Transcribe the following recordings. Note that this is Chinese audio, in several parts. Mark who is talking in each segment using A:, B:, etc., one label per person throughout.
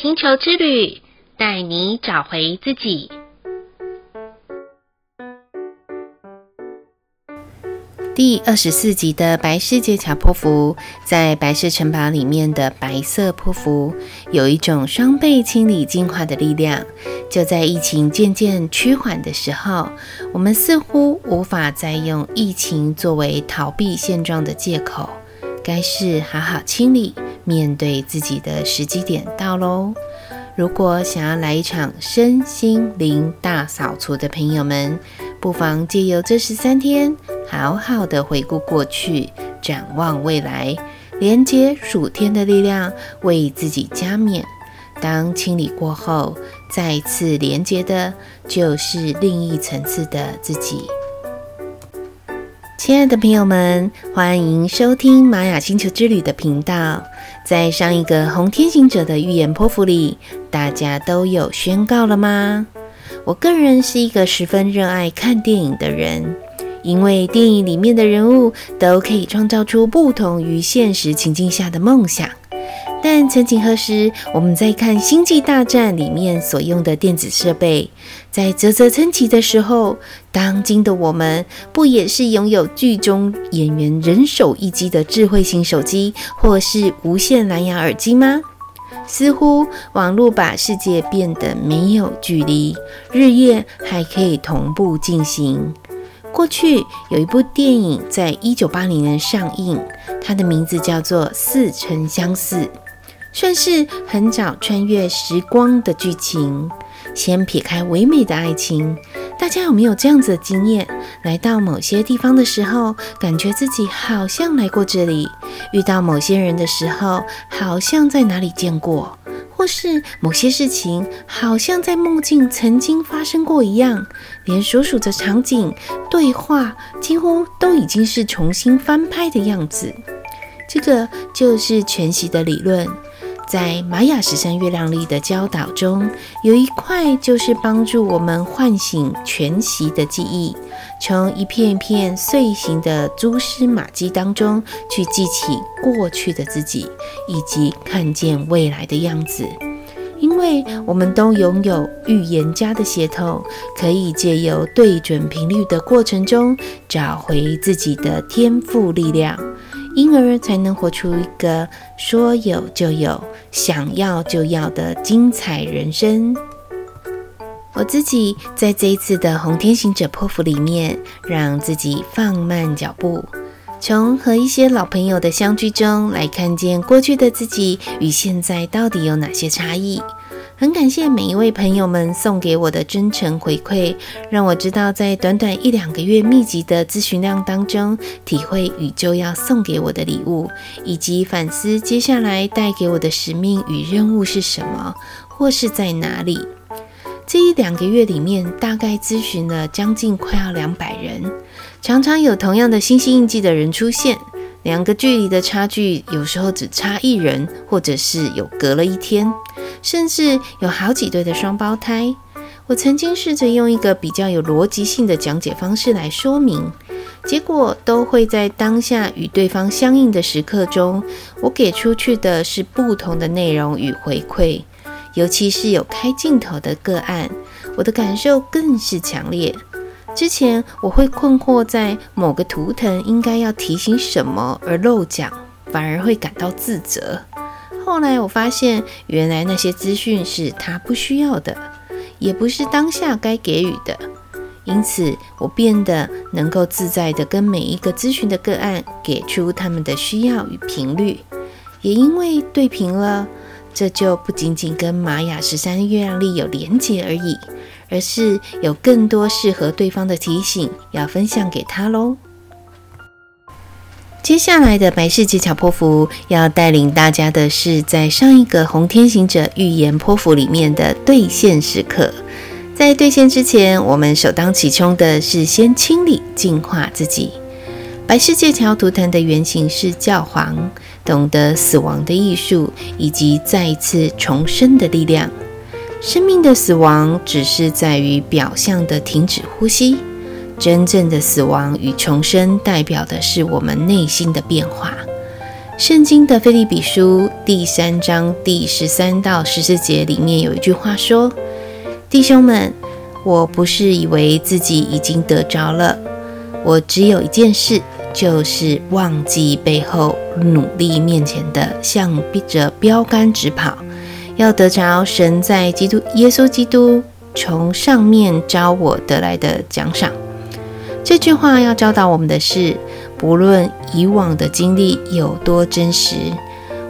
A: 星球之旅，带你找回自己。第二十四集的白世界桥波符，在白色城堡里面的白色波符，有一种双倍清理净化的力量。就在疫情渐渐趋缓的时候，我们似乎无法再用疫情作为逃避现状的借口，该是好好清理，面对自己的时机点到喽。如果想要来一场身心灵大扫除的朋友们，不妨借由这十三天，好好的回顾过去，展望未来，连接属天的力量，为自己加冕。当清理过后，再次连接的就是另一层次的自己。亲爱的朋友们，欢迎收听玛雅星球之旅的频道。在上一个红天行者的预言波符里，大家都有宣告了吗？我个人是一个十分热爱看电影的人，因为电影里面的人物都可以创造出不同于现实情境下的梦想。但曾几何时，我们在看《星际大战》里面所用的电子设备，在啧啧称奇的时候，当今的我们不也是拥有剧中演员人手一机的智慧型手机，或是无线蓝牙耳机吗？似乎网络把世界变得没有距离，日夜还可以同步进行。过去有一部电影在一九八零年上映，它的名字叫做《似曾相识》，算是很早穿越时光的剧情。先撇开唯美的爱情，大家有没有这样子的经验？来到某些地方的时候，感觉自己好像来过这里；遇到某些人的时候，好像在哪里见过；或是某些事情，好像在梦境曾经发生过一样。连所属的场景、对话，几乎都已经是重新翻拍的样子。这个就是全息的理论。在玛雅十三月亮历的教导中，有一块就是帮助我们唤醒全息的记忆，从一片一片碎形的蛛丝马迹当中去记起过去的自己，以及看见未来的样子。因为我们都拥有预言家的血统，可以借由对准频率的过程中，找回自己的天赋力量。因而才能活出一个说有就有、想要就要的精彩人生。我自己在这一次的红天行者破釜里面，让自己放慢脚步，从和一些老朋友的相聚中来看见过去的自己与现在到底有哪些差异。很感谢每一位朋友们送给我的真诚回馈，让我知道在短短一两个月密集的咨询量当中，体会宇宙要送给我的礼物，以及反思接下来带给我的使命与任务是什么，或是在哪里。这一两个月里面，大概咨询了将近快要两百人，常常有同样的星星印记的人出现，两个距离的差距有时候只差一人，或者是有隔了一天。甚至有好几对的双胞胎，我曾经试着用一个比较有逻辑性的讲解方式来说明，结果都会在当下与对方相应的时刻中，我给出去的是不同的内容与回馈。尤其是有开镜头的个案，我的感受更是强烈。之前我会困惑在某个图腾应该要提醒什么而漏讲，反而会感到自责。后来我发现，原来那些资讯是他不需要的，也不是当下该给予的。因此，我变得能够自在地跟每一个咨询的个案给出他们的需要与频率。也因为对频了，这就不仅仅跟玛雅十三月亮历有连结而已，而是有更多适合对方的提醒要分享给他喽。接下来的白世界桥波符要带领大家的是，在上一个红天行者预言波符里面的兑现时刻。在兑现之前，我们首当其冲的是先清理净化自己。白世界桥图腾的原型是教皇，懂得死亡的艺术以及再一次重生的力量。生命的死亡只是在于表象的停止呼吸。真正的死亡与重生，代表的是我们内心的变化。圣经的腓利比书第三章第十三到十四节里面有一句话说：“弟兄们，我不是以为自己已经得着了，我只有一件事，就是忘记背后，努力面前的，向着标杆直跑，要得着神在基督耶稣基督从上面招我得来的奖赏。”这句话要教导我们的是。不论以往的经历有多真实，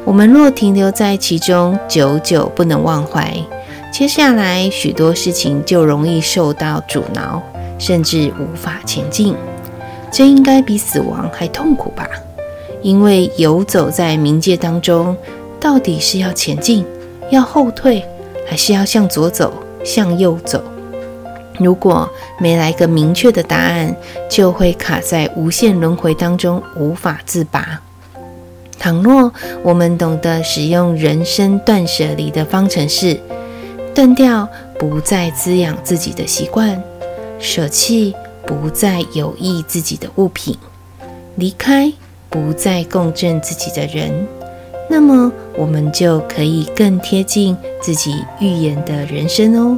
A: 我们若停留在其中，久久不能忘怀，接下来许多事情就容易受到阻挠，甚至无法前进。这应该比死亡还痛苦吧？因为游走在冥界当中，到底是要前进、要后退，还是要向左走、向右走？如果没来个明确的答案，就会卡在无限轮回当中，无法自拔。倘若我们懂得使用人生断舍离的方程式，断掉不再滋养自己的习惯，舍弃不再有益自己的物品，离开不再共振自己的人，那么我们就可以更贴近自己预言的人生哦。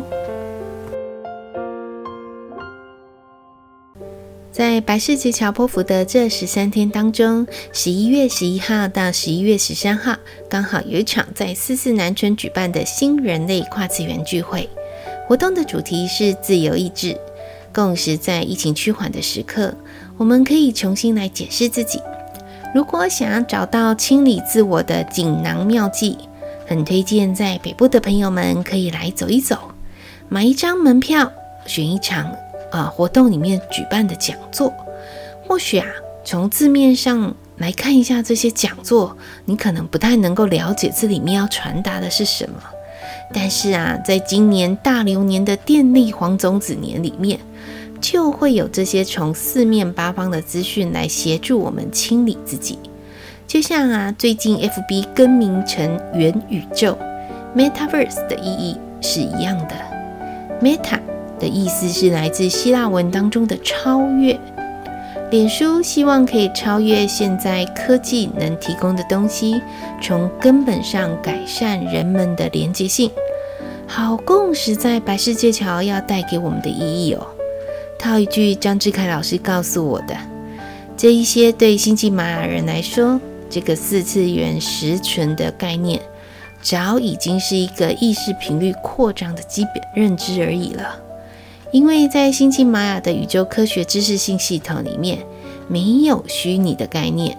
A: 在白世节桥波符的这十三天当中，十一月十一号到十一月十三号，刚好有一场在四四南村举办的新人类跨次元聚会。活动的主题是自由意志，共识在疫情趋缓的时刻，我们可以重新来检视自己。如果想要找到清理自我的锦囊妙计，很推荐在北部的朋友们可以来走一走，买一张门票，选一场。啊，活动里面举办的讲座，或许啊，从字面上来看一下这些讲座，你可能不太能够了解这里面要传达的是什么。但是啊，在今年大流年的电力黄种子年里面，就会有这些从四面八方的资讯来协助我们清理自己。就像啊，最近 FB 更名成元宇宙 （Metaverse） 的意义是一样的，Meta。的意思是来自希腊文当中的超越。脸书希望可以超越现在科技能提供的东西，从根本上改善人们的连接性。好共识在白世界桥要带给我们的意义哦。套一句张志凯老师告诉我的：这一些对星际玛雅人来说，这个四次元实存的概念，早已经是一个意识频率扩张的基本认知而已了。因为在星际玛雅的宇宙科学知识性系统里面，没有虚拟的概念，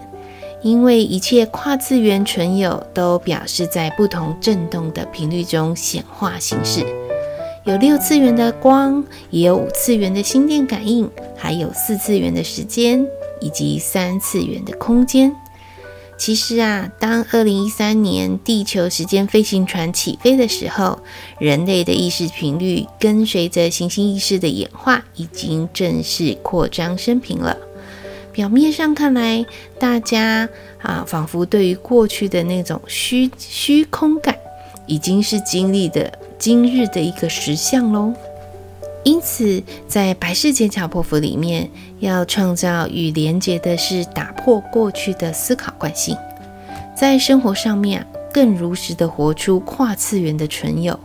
A: 因为一切跨次元存有都表示在不同振动的频率中显化形式，有六次元的光，也有五次元的心电感应，还有四次元的时间，以及三次元的空间。其实啊，当二零一三年地球时间飞行船起飞的时候，人类的意识频率跟随着行星意识的演化，已经正式扩张生平了。表面上看来，大家啊，仿佛对于过去的那种虚虚空感，已经是经历的今日的一个实相喽。因此，在白世节桥波符里面，要创造与连接的是打破过去的思考惯性，在生活上面更如实的活出跨次元的存有。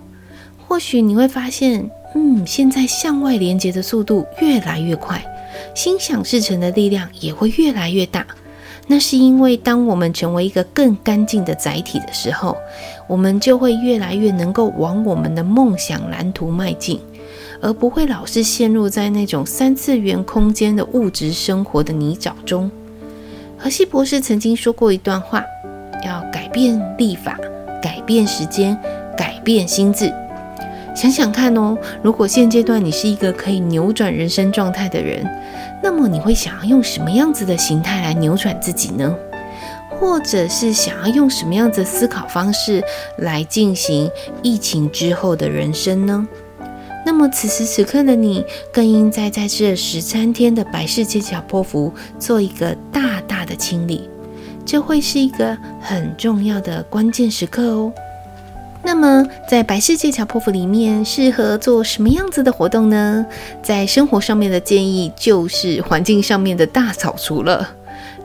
A: 或许你会发现，嗯，现在向外连接的速度越来越快，心想事成的力量也会越来越大。那是因为，当我们成为一个更干净的载体的时候，我们就会越来越能够往我们的梦想蓝图迈进。而不会老是陷入在那种三次元空间的物质生活的泥沼中。荷西博士曾经说过一段话：要改变历法，改变时间，改变心智。想想看哦，如果现阶段你是一个可以扭转人生状态的人，那么你会想要用什么样子的形态来扭转自己呢？或者是想要用什么样子的思考方式来进行疫情之后的人生呢？那么此时此刻的你，更应在在这十三天的白世节桥波符做一个大大的清理，这会是一个很重要的关键时刻哦。那么在白世界桥波符里面，适合做什么样子的活动呢？在生活上面的建议就是环境上面的大扫除了。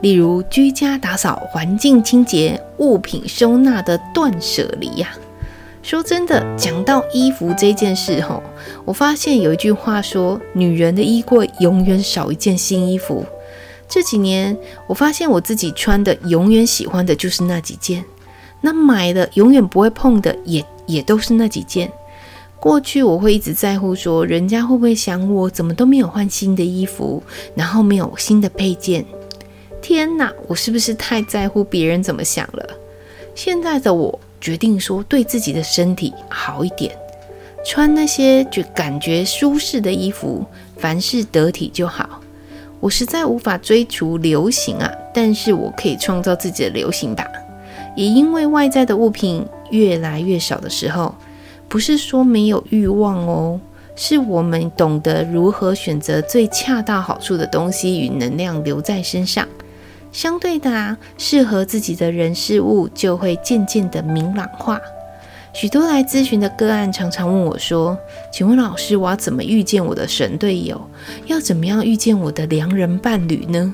A: 例如居家打扫、环境清洁、物品收纳的断舍离呀。说真的，讲到衣服这件事吼，我发现有一句话说，女人的衣柜永远少一件新衣服。这几年，我发现我自己穿的永远喜欢的就是那几件，那买的永远不会碰的也也都是那几件。过去我会一直在乎说，人家会不会想我怎么都没有换新的衣服，然后没有新的配件。天哪，我是不是太在乎别人怎么想了？现在的我。决定说对自己的身体好一点，穿那些就感觉舒适的衣服，凡事得体就好。我实在无法追逐流行啊，但是我可以创造自己的流行吧。也因为外在的物品越来越少的时候，不是说没有欲望哦，是我们懂得如何选择最恰到好处的东西与能量留在身上。相对的啊，适合自己的人事物就会渐渐的明朗化。许多来咨询的个案常常问我说：“请问老师，我要怎么遇见我的神队友？要怎么样遇见我的良人伴侣呢？”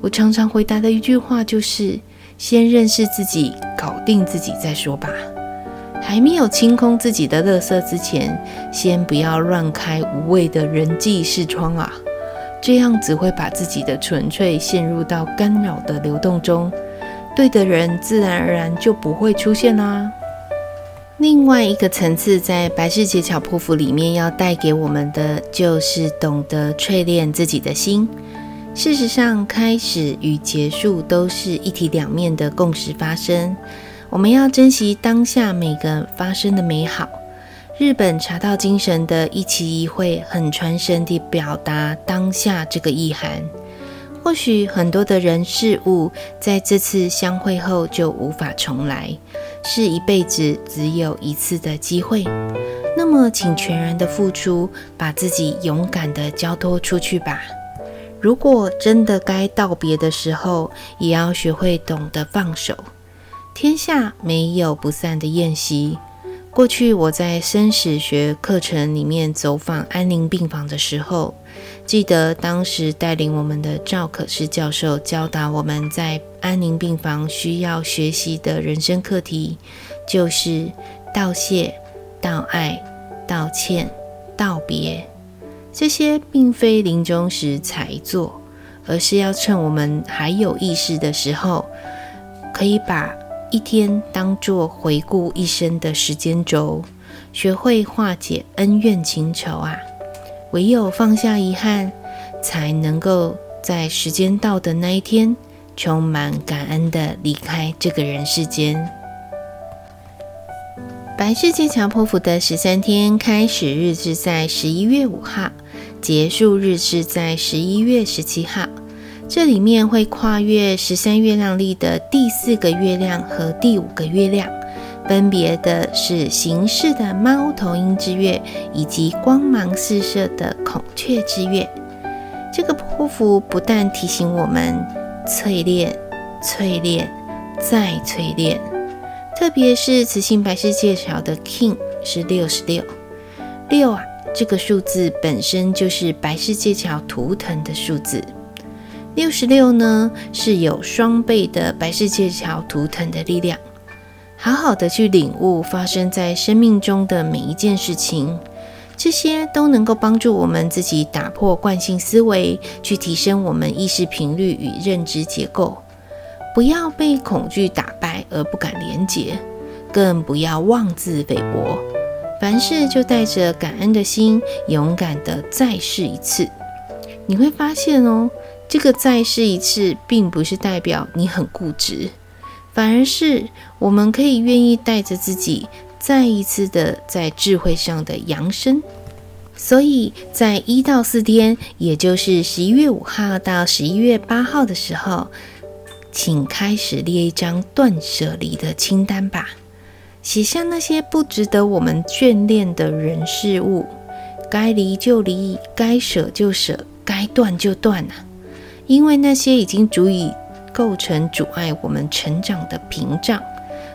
A: 我常常回答的一句话就是：“先认识自己，搞定自己再说吧。还没有清空自己的垃圾之前，先不要乱开无谓的人际视窗啊。”这样只会把自己的纯粹陷入到干扰的流动中，对的人自然而然就不会出现啦。另外一个层次，在白世界桥波符里面要带给我们的，就是懂得淬炼自己的心。事实上，开始与结束都是一体两面的共识发生，我们要珍惜当下每个发生的美好。日本茶道精神的一期一会，很传神地表达当下这个意涵。或许很多的人事物在这次相会后就无法重来，是一辈子只有一次的机会。那么，请全然的付出，把自己勇敢地交托出去吧。如果真的该道别的时候，也要学会懂得放手。天下没有不散的宴席。过去我在生死学课程里面走访安宁病房的时候，记得当时带领我们的赵可师教授教导我们在安宁病房需要学习的人生课题，就是道谢、道爱、道歉、道别。这些并非临终时才做，而是要趁我们还有意识的时候，可以把。一天当做回顾一生的时间轴，学会化解恩怨情仇啊！唯有放下遗憾，才能够在时间到的那一天，充满感恩的离开这个人世间。白世界桥波符的十三天开始日是在十一月五号，结束日是在十一月十七号。这里面会跨越十三月亮历的第四个月亮和第五个月亮，分别的是形式的猫头鹰之月以及光芒四射的孔雀之月。这个波符不但提醒我们淬炼、淬炼再淬炼，特别是雌性白世界桥的 King 是六十六，六啊，这个数字本身就是白世界桥图腾的数字。六十六呢，是有双倍的白世界桥图腾的力量。好好的去领悟发生在生命中的每一件事情，这些都能够帮助我们自己打破惯性思维，去提升我们意识频率与认知结构。不要被恐惧打败而不敢连接，更不要妄自菲薄。凡事就带着感恩的心，勇敢的再试一次。你会发现哦。这个再试一次，并不是代表你很固执，反而是我们可以愿意带着自己再一次的在智慧上的扬升。所以在一到四天，也就是十一月五号到十一月八号的时候，请开始列一张断舍离的清单吧，写下那些不值得我们眷恋的人事物，该离就离，该舍就舍，该断就断啊。因为那些已经足以构成阻碍我们成长的屏障，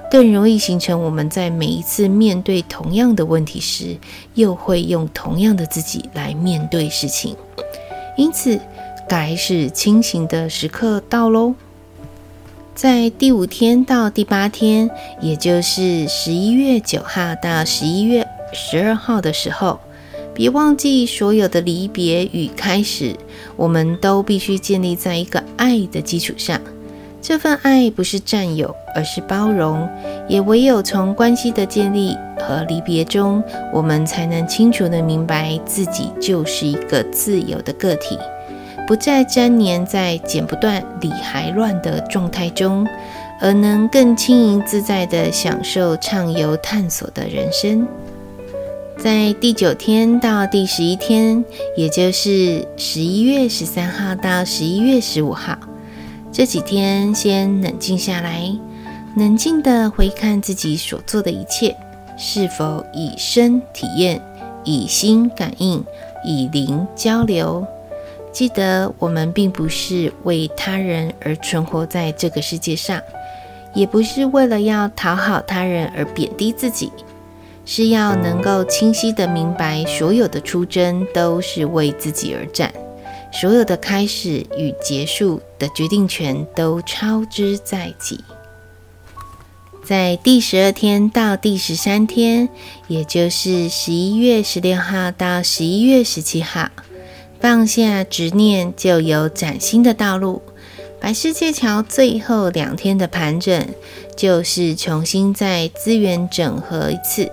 A: 更容易形成我们在每一次面对同样的问题时，又会用同样的自己来面对事情。因此，该是清醒的时刻到喽。在第五天到第八天，也就是十一月九号到十一月十二号的时候，别忘记所有的离别与开始，我们都必须建立在一个爱的基础上。这份爱不是占有，而是包容。也唯有从关系的建立和离别中，我们才能清楚地明白自己就是一个自由的个体。不再粘黏在剪不断、理还乱的状态中，而能更轻盈自在地享受畅游探索的人生。在第九天到第十一天，也就是十一月十三号到十一月十五号，这几天先冷静下来，冷静地回看自己所做的一切，是否以身体验、以心感应、以灵交流。记得，我们并不是为他人而存活在这个世界上，也不是为了要讨好他人而贬低自己，是要能够清晰的明白，所有的出征都是为自己而战，所有的开始与结束的决定权都操之在己。在第十二天到第十三天，也就是十一月十六号到十一月十七号。放下执念，就有崭新的道路。白世界桥最后两天的盘整，就是重新再资源整合一次。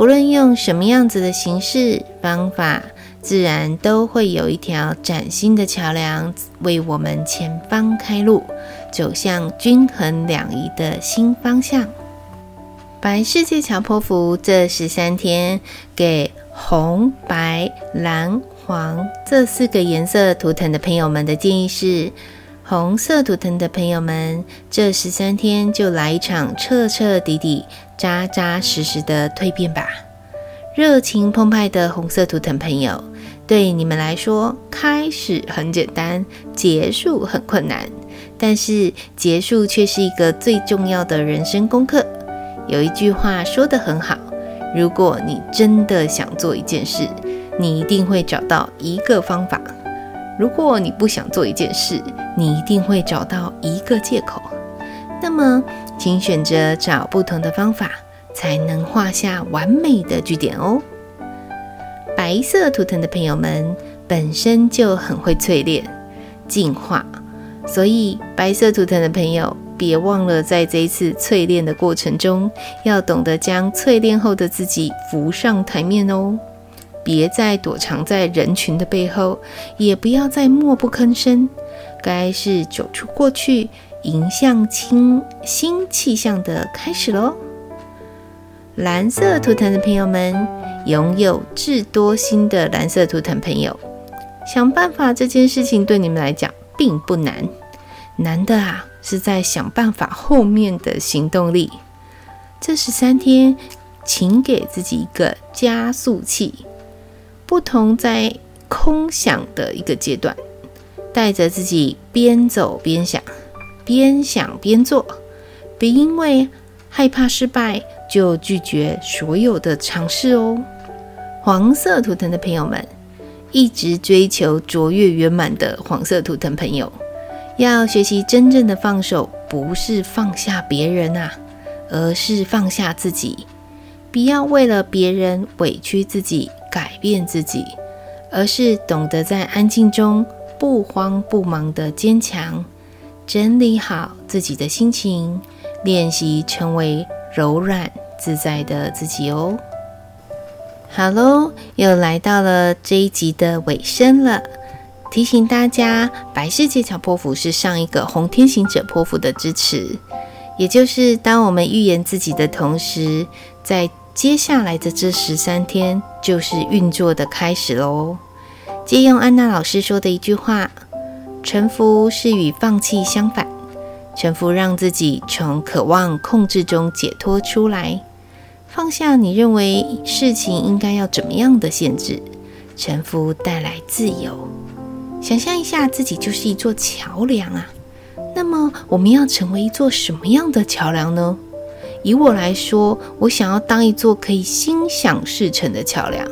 A: 不论用什么样子的形式方法，自然都会有一条崭新的桥梁为我们前方开路，走向均衡两仪的新方向。白世界桥坡符这十三天，给红、白、蓝。黄这四个颜色图腾的朋友们的建议是：红色图腾的朋友们，这十三天就来一场彻彻底底、扎扎实实的蜕变吧。热情澎湃的红色图腾朋友，对你们来说，开始很简单，结束很困难，但是结束却是一个最重要的人生功课。有一句话说得很好：如果你真的想做一件事，你一定会找到一个方法。如果你不想做一件事，你一定会找到一个借口。那么，请选择找不同的方法，才能画下完美的句点哦。白色图腾的朋友们本身就很会淬炼、净化，所以白色图腾的朋友别忘了，在这一次淬炼的过程中，要懂得将淬炼后的自己浮上台面哦。别再躲藏在人群的背后，也不要再默不吭声。该是走出过去，迎向清新气象的开始喽。蓝色图腾的朋友们，拥有智多星的蓝色图腾朋友，想办法这件事情对你们来讲并不难，难的啊是在想办法后面的行动力。这十三天，请给自己一个加速器。不同在空想的一个阶段，带着自己边走边想，边想边做，别因为害怕失败就拒绝所有的尝试哦。黄色图腾的朋友们，一直追求卓越圆满的黄色图腾朋友，要学习真正的放手，不是放下别人啊，而是放下自己。不要为了别人委屈自己。改变自己，而是懂得在安静中不慌不忙地坚强，整理好自己的心情，练习成为柔软自在的自己哦。好喽，又来到了这一集的尾声了。提醒大家，白世界桥波符是上一个红天行者波符的支持，也就是当我们预言自己的同时，在接下来的这十三天就是运作的开始喽。借用安娜老师说的一句话：“臣服是与放弃相反，臣服让自己从渴望控制中解脱出来，放下你认为事情应该要怎么样的限制，臣服带来自由。想象一下自己就是一座桥梁啊，那么我们要成为一座什么样的桥梁呢？”以我来说，我想要当一座可以心想事成的桥梁。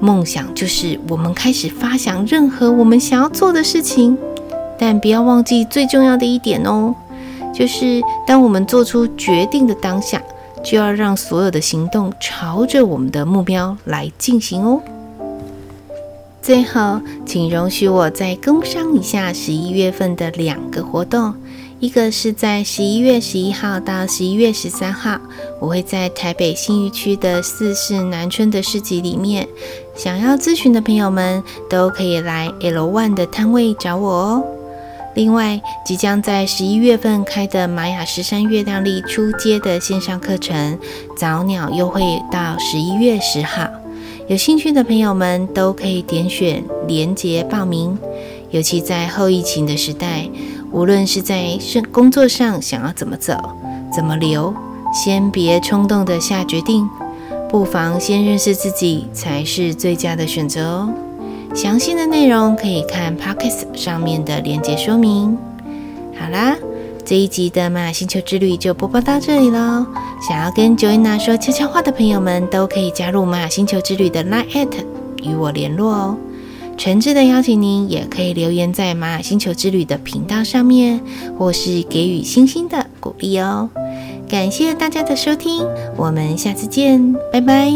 A: 梦想就是我们开始发想任何我们想要做的事情，但不要忘记最重要的一点哦，就是当我们做出决定的当下，就要让所有的行动朝着我们的目标来进行哦。最后，请容许我再工商一下十一月份的两个活动。一个是在十一月十一号到十一月十三号，我会在台北信义区的四市南村的市集里面，想要咨询的朋友们都可以来 L One 的摊位找我哦。另外，即将在十一月份开的玛雅十三月亮历初阶的线上课程，早鸟优惠到十一月十号，有兴趣的朋友们都可以点选连结报名。尤其在后疫情的时代。无论是在生工作上想要怎么走、怎么留，先别冲动的下决定，不妨先认识自己才是最佳的选择哦。详细的内容可以看 Podcast 上面的连结说明。好啦，这一集的玛雅星球之旅就播报到这里喽。想要跟 Joanna 说悄悄话的朋友们，都可以加入玛雅星球之旅的 Line@ 与我联络哦。诚挚的邀请您，也可以留言在马雅星球之旅的频道上面，或是给予星星的鼓励哦。感谢大家的收听，我们下次见，拜拜。